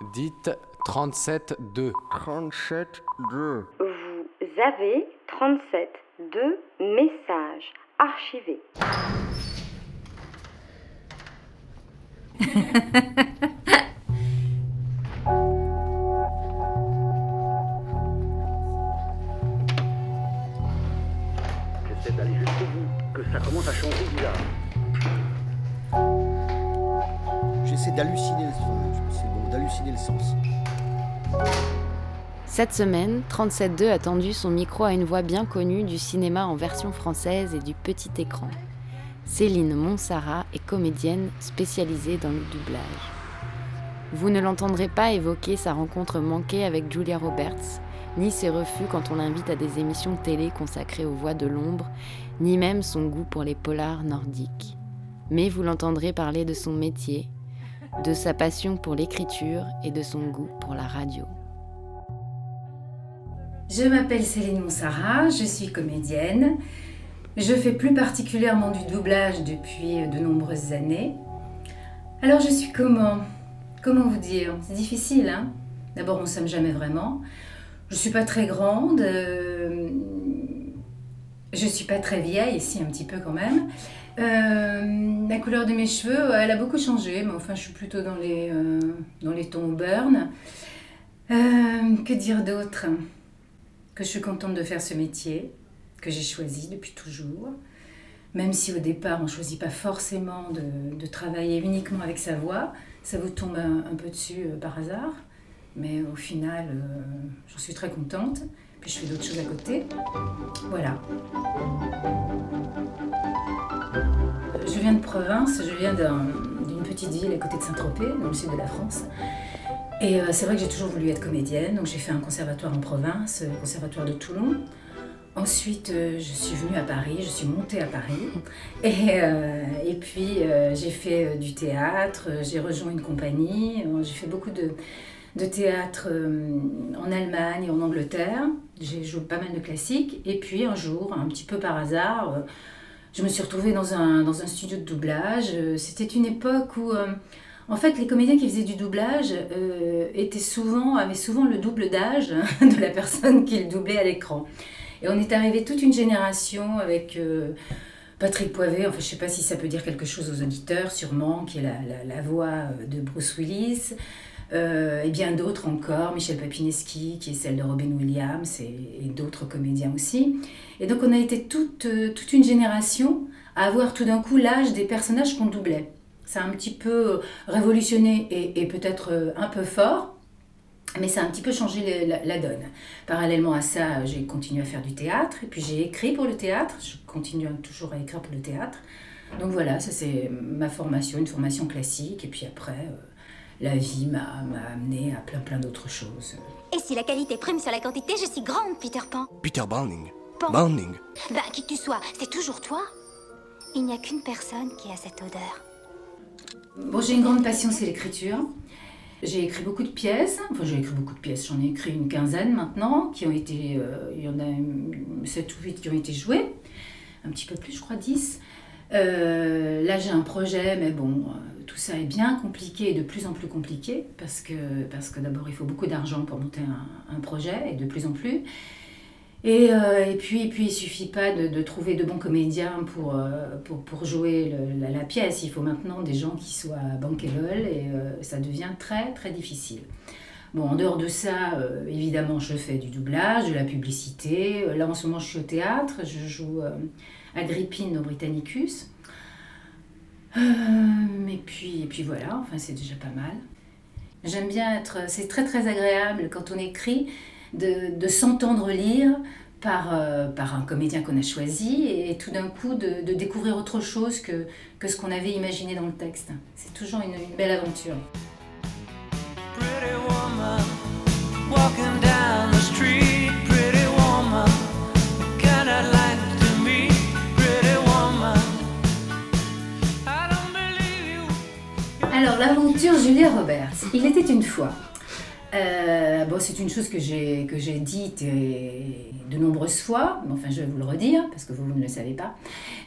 Dites 37-2. 37-2. Vous avez 37 deux messages archivés. d'halluciner le sens. Cette semaine, 37.2 a tendu son micro à une voix bien connue du cinéma en version française et du petit écran. Céline Monsara est comédienne spécialisée dans le doublage. Vous ne l'entendrez pas évoquer sa rencontre manquée avec Julia Roberts, ni ses refus quand on l'invite à des émissions télé consacrées aux voix de l'ombre, ni même son goût pour les polars nordiques. Mais vous l'entendrez parler de son métier, de sa passion pour l'écriture et de son goût pour la radio. Je m'appelle Céline Monsara, je suis comédienne. Je fais plus particulièrement du doublage depuis de nombreuses années. Alors je suis comment? Comment vous dire? C'est difficile, hein? D'abord on ne s'aime jamais vraiment. Je suis pas très grande. Euh, je suis pas très vieille, ici un petit peu quand même. Euh, la couleur de mes cheveux, elle a beaucoup changé, mais enfin je suis plutôt dans les, euh, dans les tons burn. que dire d'autre? Que je suis contente de faire ce métier, que j'ai choisi depuis toujours. Même si au départ on ne choisit pas forcément de, travailler uniquement avec sa voix, ça vous tombe un, peu dessus euh, par hasard. Mais au final, euh, j'en suis très contente. Je fais d'autres choses à côté. Voilà. Je viens de province, je viens d'une petite ville à côté de Saint-Tropez, dans le sud de la France. Et euh, c'est vrai que j'ai toujours voulu être comédienne, donc j'ai fait un conservatoire en province, le conservatoire de Toulon. Ensuite, euh, je suis venue à Paris, je suis montée à Paris. Et, euh, puis, j'ai fait du théâtre, j'ai rejoint une compagnie, j'ai fait beaucoup de, de théâtre en Allemagne et en Angleterre. J'ai joué pas mal de classiques. Et puis, un jour, un petit peu par hasard, euh, je me suis retrouvée dans un, dans un studio de doublage. Euh, C'était une époque où. euh, en fait, les comédiens qui faisaient du doublage étaient souvent, avaient souvent le double d'âge de la personne qu'ils doublaient à l'écran. Et on est arrivé toute une génération avec Patrick Poivet, enfin je sais pas si ça peut dire quelque chose aux auditeurs, sûrement, qui est la, la- voix de Bruce Willis, euh, et bien d'autres encore, Michel Papineski, qui est celle de Robin Williams, et, d'autres comédiens aussi. Et donc on a été toute, euh, toute une génération à avoir tout d'un coup l'âge des personnages qu'on doublait. Ça a un petit peu euh, révolutionné et, peut-être un peu fort, mais ça a un petit peu changé la, donne. Parallèlement à ça, j'ai continué à faire du théâtre, et puis j'ai écrit pour le théâtre, je continue toujours à écrire pour le théâtre. Donc voilà, ça c'est ma formation, une formation classique, et puis après, la vie m'a m'a amené à plein plein d'autres choses. Et si la qualité prime sur la quantité, je suis grande, Peter Pan. Peter Browning. Pan. Browning. Ben, qui que tu sois, c'est toujours toi. Il n'y a qu'une personne qui a cette odeur. Bon, j'ai une grande passion, c'est l'écriture. J'ai écrit beaucoup de pièces, enfin j'ai écrit beaucoup de pièces, j'en ai écrit une quinzaine maintenant, qui ont été, euh, il y en a 7 ou 8 qui ont été jouées, un petit peu plus, je crois 10. Euh, là j'ai un projet, mais bon, euh, tout ça est bien compliqué et de plus en plus compliqué, parce que, parce que d'abord il faut beaucoup d'argent pour monter un, projet, et de plus en plus. Et, euh, et, puis, et puis, il suffit pas de, trouver de bons comédiens pour, euh, pour, pour jouer la, pièce. Il faut maintenant des gens qui soient bankable et euh, ça devient très, très difficile. Bon, en dehors de ça, évidemment, je fais du doublage, de la publicité. Là, en ce moment, je suis au théâtre. Je joue Agrippine au Britannicus. Euh, et, puis, et puis voilà, enfin, c'est déjà pas mal. J'aime bien être. C'est très, très agréable quand on écrit de, de s'entendre lire par, euh, par un comédien qu'on a choisi et, tout d'un coup de, de découvrir autre chose que, que ce qu'on avait imaginé dans le texte. C'est toujours une, une belle aventure. Pretty woman, L'aventure Julia Roberts. Il était une fois. Euh, bon, c'est une chose que j'ai que j'ai dite et de nombreuses fois, mais enfin je vais vous le redire parce que vous, ne le savez pas.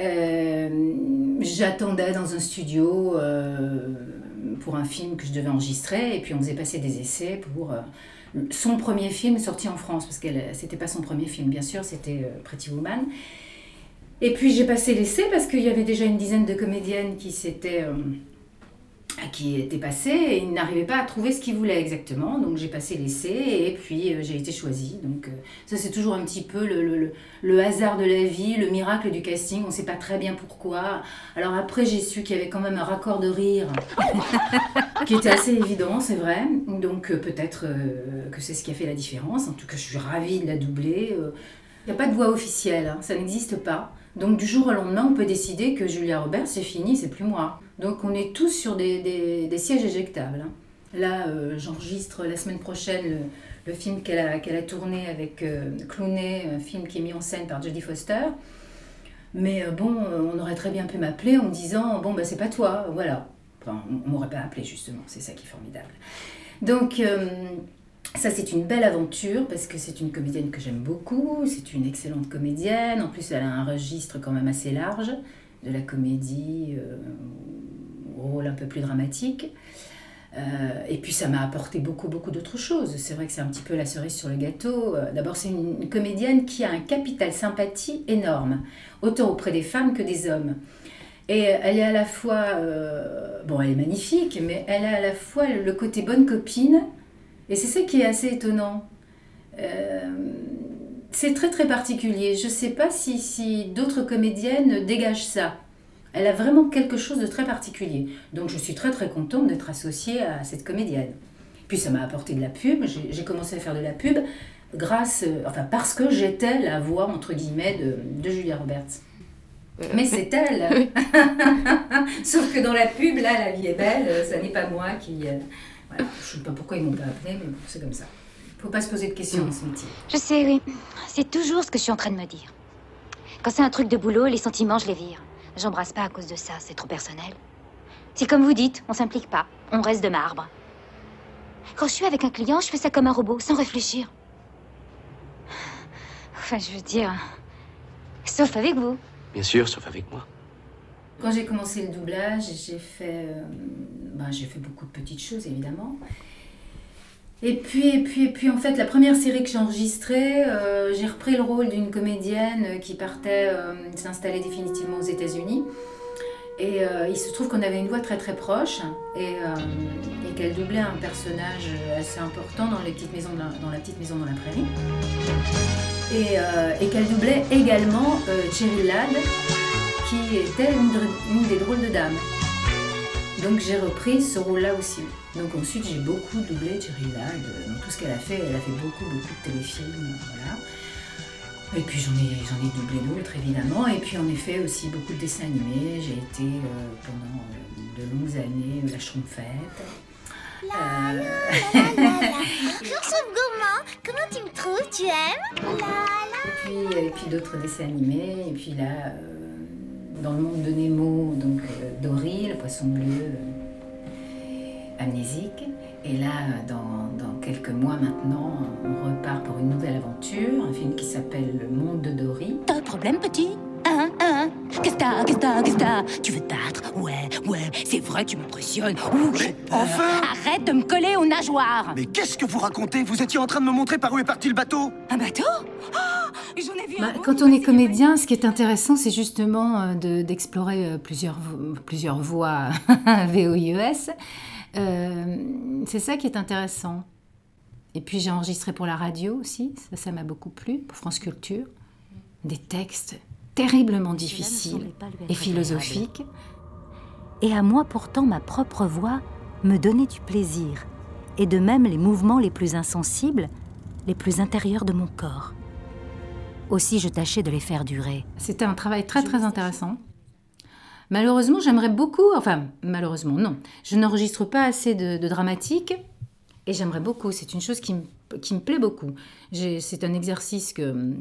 Euh, J'attendais dans un studio euh, pour un film que je devais enregistrer, et puis on faisait passer des essais pour euh, son premier film sorti en France, parce que c'était pas son premier film, bien sûr, c'était euh, Pretty Woman. Et puis j'ai passé l'essai parce qu'il y avait déjà une dizaine de comédiennes qui s'étaient euh, qui étaient passées et ils n'arrivaient pas à trouver ce qu'ils voulaient exactement. Donc j'ai passé l'essai et puis euh, j'ai été choisie. Donc euh, ça c'est toujours un petit peu le, le- le- hasard de la vie, le miracle du casting. On ne sait pas très bien pourquoi. Alors après j'ai su qu'il y avait quand même un raccord de rire qui était assez évident, c'est vrai. Donc euh, peut-être que c'est ce qui a fait la différence. En tout cas je suis ravie de la doubler. Il n'y a pas de voix officielle, hein, ça n'existe pas. Donc du jour au lendemain, on peut décider que Julia Roberts, c'est fini, c'est plus moi. Donc on est tous sur des, des- sièges éjectables. hein. Là, euh, j'enregistre la semaine prochaine le, film qu'elle a, qu'elle a tourné avec euh, Clooney, un film qui est mis en scène par Jodie Foster. Mais euh, bon, euh, on aurait très bien pu m'appeler en me disant Bon, bah c'est pas toi, voilà. Enfin, on, m'aurait pas appelé justement, c'est ça qui est formidable. Donc, ça, c'est une belle aventure parce que c'est une comédienne que j'aime beaucoup. C'est une excellente comédienne. En plus, elle a un registre quand même assez large, de la comédie euh, au rôle un peu plus dramatique. Euh, et puis, ça m'a apporté beaucoup, beaucoup d'autres choses. C'est vrai que c'est un petit peu la cerise sur le gâteau. Euh, D'abord, c'est une, comédienne qui a un capital sympathie énorme, autant auprès des femmes que des hommes. Et elle est à la fois, bon, elle est magnifique, mais elle a à la fois le côté bonne copine, et c'est ça qui est assez étonnant. Euh, c'est très très particulier. Je ne sais pas si, si d'autres comédiennes dégagent ça. Elle a vraiment quelque chose de très particulier. Donc je suis très très contente d'être associée à cette comédienne. Puis ça m'a apporté de la pub. J'ai commencé à faire de la pub grâce, euh, enfin parce que j'étais la voix entre guillemets de, de Julia Roberts. Mais c'est elle. Sauf que dans la pub, là, la vie est belle. euh, Ça n'est pas moi qui. Voilà. Je ne sais pas pourquoi ils m'ont pas appelé, mais bon, c'est comme ça. Faut pas se poser de questions dans ce métier. Je sais, oui. C'est toujours ce que je suis en train de me dire. Quand c'est un truc de boulot, les sentiments, je les vire. J'embrasse pas à cause de ça, c'est trop personnel. C'est comme vous dites, on s'implique pas, on reste de marbre. Quand je suis avec un client, je fais ça comme un robot, sans réfléchir. Enfin, je veux dire. Sauf avec vous. Bien sûr, sauf avec moi. Quand j'ai commencé le doublage, j'ai fait, euh, ben, j'ai fait beaucoup de petites choses évidemment. Et puis, et puis, et puis, en fait, la première série que j'ai enregistrée, euh, j'ai repris le rôle d'une comédienne qui partait euh, s'installer définitivement aux États-Unis. Et euh, il se trouve qu'on avait une voix très très proche et, qu'elle doublait un personnage assez important dans, les petites maisons la, dans la petite maison dans la prairie. Et, qu'elle doublait également Cheryl Ladd, qui était une, une des drôles de dames. Donc j'ai repris ce rôle-là aussi. Donc ensuite j'ai beaucoup doublé Cheryl Ladd euh, dans tout ce qu'elle a fait. Elle a fait beaucoup beaucoup de téléfilms, euh, voilà. Et puis j'en ai, j'en ai doublé d'autres évidemment. Et puis en effet aussi beaucoup de dessins animés. J'ai été euh, pendant euh, de longues années la Schtroumpfette. Euh, Bonjour gourmand, comment tu me trouves? Tu aimes? Et puis, et puis d'autres dessins animés. Et puis là, euh, dans le monde de Nemo, donc Dory, poisson bleu euh, amnésique. Et là, dans, quelques mois maintenant, on repart pour une nouvelle aventure, un film qui s'appelle Le monde de Dory. T'as un problème petit? Hein Hein Qu'est-ce que t'as? Que t'as? Que t'as? Tu veux te battre? Ouais, ouais, c'est vrai, tu m'impressionnes. Ouh, j'ai peur. enfin Arrête de me coller aux nageoires Mais qu'est-ce que vous racontez? Vous étiez en train de me montrer par où est parti le bateau Un bateau? Oh, J'en ai vu Bah, un quand on est comédien, ce qui est intéressant, c'est justement euh, de- d'explorer euh, plusieurs, plusieurs voies VOIES. Euh, c'est ça qui est intéressant. Et puis j'ai enregistré pour la radio aussi, ça ça m'a beaucoup plu, pour France Culture. Des textes terriblement difficiles et philosophiques. Et à moi pourtant ma propre voix me donnait du plaisir, et de même les mouvements les plus insensibles, les plus intérieurs de mon corps. Aussi je tâchais de les faire durer. C'était un travail très très intéressant. Malheureusement, j'aimerais beaucoup, enfin malheureusement non, je n'enregistre pas assez de, de dramatique et j'aimerais beaucoup, c'est une chose qui me, qui me plaît beaucoup. C'est un exercice que,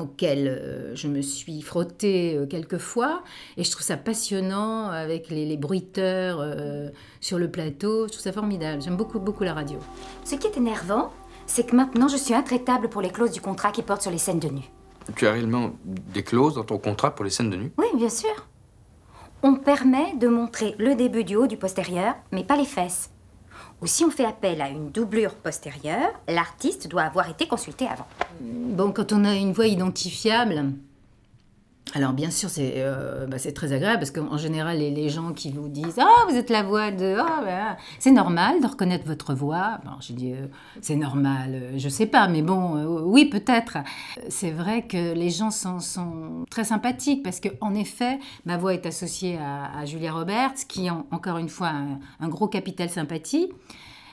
auquel euh, je me suis frottée euh, quelques fois et je trouve ça passionnant avec les, les bruiteurs euh, sur le plateau, je trouve ça formidable, j'aime beaucoup beaucoup la radio. Ce qui est énervant, c'est que maintenant je suis intraitable pour les clauses du contrat qui portent sur les scènes de nu. Tu as réellement des clauses dans ton contrat pour les scènes de nu? Oui, bien sûr. on permet de montrer le début du haut du postérieur, mais pas les fesses. Ou si on fait appel à une doublure postérieure, l'artiste doit avoir été consulté avant. Bon, quand on a une voix identifiable, alors bien sûr c'est euh, bah, très agréable parce qu'en général les, gens qui vous disent ah vous êtes la voix de ah bah, c'est normal de reconnaître votre voix. Bon, j'ai dit euh, c'est normal, euh, je sais pas, mais bon euh, oui peut-être. C'est vrai que les gens sont, sont très sympathiques parce que en effet ma voix est associée à, Julia Roberts qui a encore une fois un, un gros capital sympathie.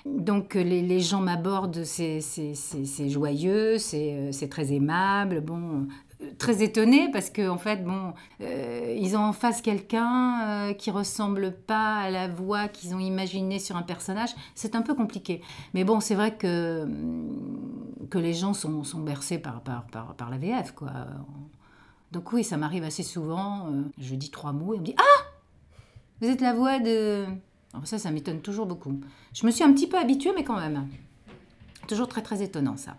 Donc euh, les, gens m'abordent, c'est joyeux, c'est très aimable, bon, très étonné parce que en fait, bon, euh, ils ont en face quelqu'un euh, qui ressemble pas à la voix qu'ils ont imaginée sur un personnage. C'est un peu compliqué. Mais bon, c'est vrai que, hum, que les gens sont, sont bercés par, par, par, par la VF, quoi. Donc oui, ça m'arrive assez souvent. euh, je dis trois mots et on me dit Ah Vous êtes la voix de... Alors ça, ça m'étonne toujours beaucoup. Je me suis un petit peu habituée, mais quand même. Toujours très très étonnant ça.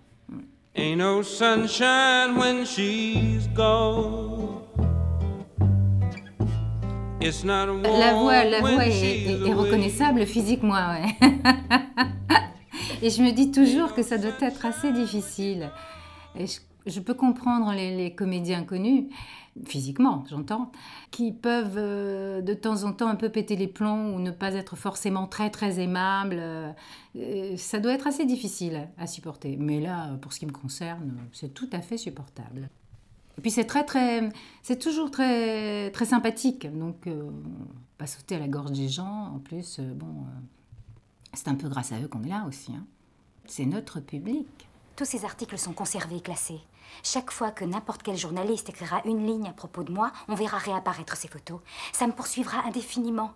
Ain't no sunshine when she's gone. It's not warm La voix, la when voix est, reconnaissable physiquement, ouais. Et je me dis toujours que ça doit être assez difficile. Et je, je peux comprendre les, comédiens connus, physiquement, j'entends, qui peuvent euh, de temps en temps un peu péter les plombs ou ne pas être forcément très très aimables. Euh, euh, ça doit être assez difficile à supporter. Mais là, pour ce qui me concerne, c'est tout à fait supportable. Et puis c'est très très, c'est toujours très très sympathique. Donc euh, pas sauter à la gorge des gens. En plus, bon, c'est un peu grâce à eux qu'on est là aussi. hein. C'est notre public. Tous ces articles sont conservés et classés. Chaque fois que n'importe quel journaliste écrira une ligne à propos de moi, on verra réapparaître ces photos. Ça me poursuivra indéfiniment.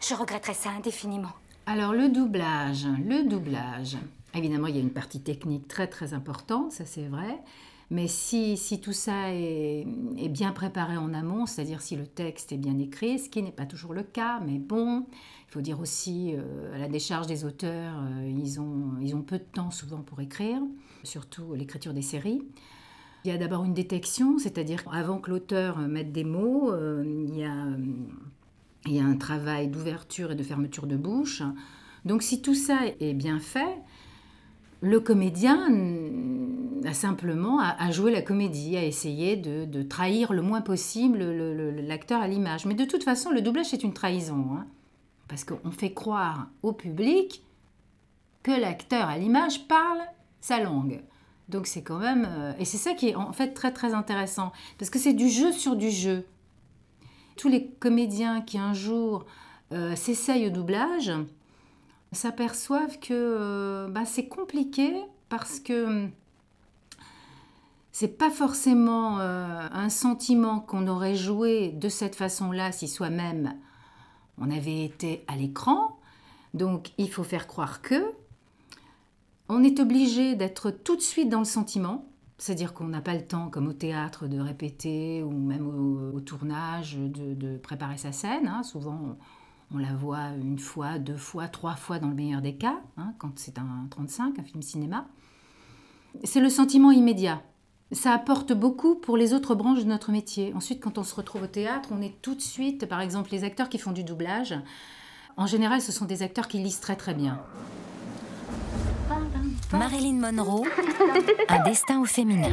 Je regretterai ça indéfiniment. Alors le doublage, le doublage. Évidemment, il y a une partie technique très très importante, ça c'est vrai. Mais si, si tout ça est, bien préparé en amont, c'est-à-dire si le texte est bien écrit, ce qui n'est pas toujours le cas, mais bon, il faut dire aussi, euh, à la décharge des auteurs, euh, ils, ont, ils ont peu de temps souvent pour écrire, surtout l'écriture des séries. Il y a d'abord une détection, c'est-à-dire avant que l'auteur mette des mots, euh, il, y a, euh, il y a un travail d'ouverture et de fermeture de bouche. Donc si tout ça est bien fait, le comédien a simplement à, jouer la comédie, à essayer de, trahir le moins possible le- le- l'acteur à l'image. Mais de toute façon, le doublage c'est une trahison, hein, parce qu'on fait croire au public que l'acteur à l'image parle sa langue. Donc c'est quand même... euh, et c'est ça qui est en fait très très intéressant, parce que c'est du jeu sur du jeu. Tous les comédiens qui un jour euh, s'essayent au doublage s'aperçoivent que euh, bah, c'est compliqué parce que c'est pas forcément un sentiment qu'on aurait joué de cette façon-là si soi-même on avait été à l'écran. Donc il faut faire croire que on est obligé d'être tout de suite dans le sentiment, c'est-à-dire qu'on n'a pas le temps, comme au théâtre, de répéter ou même au, tournage, de, préparer sa scène. hein. Souvent, on, on la voit une fois, deux fois, trois fois dans le meilleur des cas, hein, quand c'est un 35, un film cinéma. C'est le sentiment immédiat. Ça apporte beaucoup pour les autres branches de notre métier. Ensuite, quand on se retrouve au théâtre, on est tout de suite, par exemple, les acteurs qui font du doublage. En général, ce sont des acteurs qui lisent très très bien. Marilyn Monroe, un destin au féminin.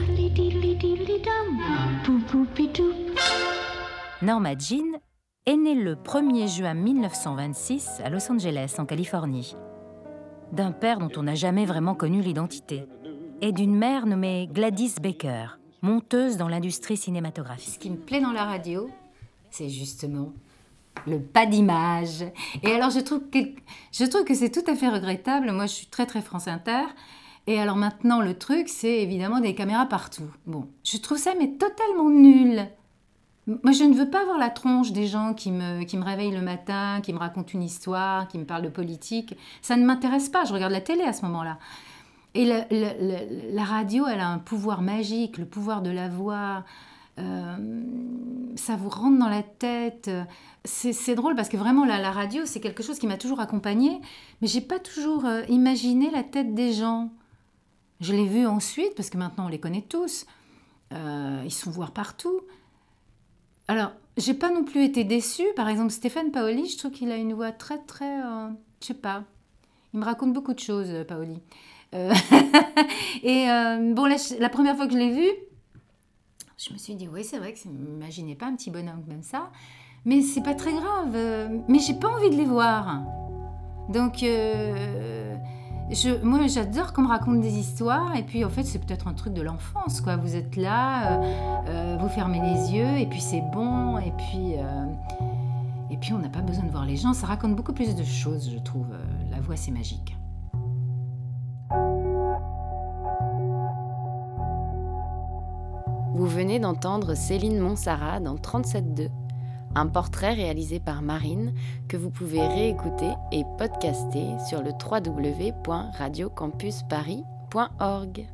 Norma Jean est née le 1er juin 1926 à Los Angeles, en Californie. D'un père dont on n'a jamais vraiment connu l'identité. Et d'une mère nommée Gladys Baker, monteuse dans l'industrie cinématographique. Ce qui me plaît dans la radio, c'est justement le pas d'image. Et alors, je trouve que, je trouve que c'est tout à fait regrettable. Moi, je suis très, très France Inter. Et alors maintenant, le truc, c'est évidemment des caméras partout. Bon, je trouve ça mais totalement nul. Moi, je ne veux pas voir la tronche des gens qui me, qui me réveillent le matin, qui me racontent une histoire, qui me parlent de politique. Ça ne m'intéresse pas. Je regarde la télé à ce moment-là. Et la, radio, elle a un pouvoir magique, le pouvoir de la voix. Euh, ça vous rentre dans la tête. C'est c'est drôle parce que vraiment, la, la radio, c'est quelque chose qui m'a toujours accompagnée, mais j'ai pas toujours euh, imaginé la tête des gens. Je l'ai vu ensuite, parce que maintenant on les connaît tous. Euh, ils sont voir partout. Alors, j'ai pas non plus été déçue. Par exemple, Stéphane Paoli, je trouve qu'il a une voix très, très. euh, je sais pas. Il me raconte beaucoup de choses, euh, Paoli. Euh, et euh, bon, la, la première fois que je l'ai vu, je me suis dit, oui, c'est vrai que je m'imaginais pas un petit bonhomme comme ça. Mais c'est pas très grave. euh, Mais j'ai pas envie de les voir. Donc, euh, moi, j'adore qu'on me raconte des histoires. Et puis, en fait, c'est peut-être un truc de l'enfance, quoi. Vous êtes là, euh, vous fermez les yeux, et puis c'est bon. Et puis, et puis, on n'a pas besoin de voir les gens. Ça raconte beaucoup plus de choses, je trouve. La voix, c'est magique. Vous venez d'entendre Céline Monsara dans 37.2, un portrait réalisé par Marine que vous pouvez réécouter et podcaster sur le www.radiocampusparis.org.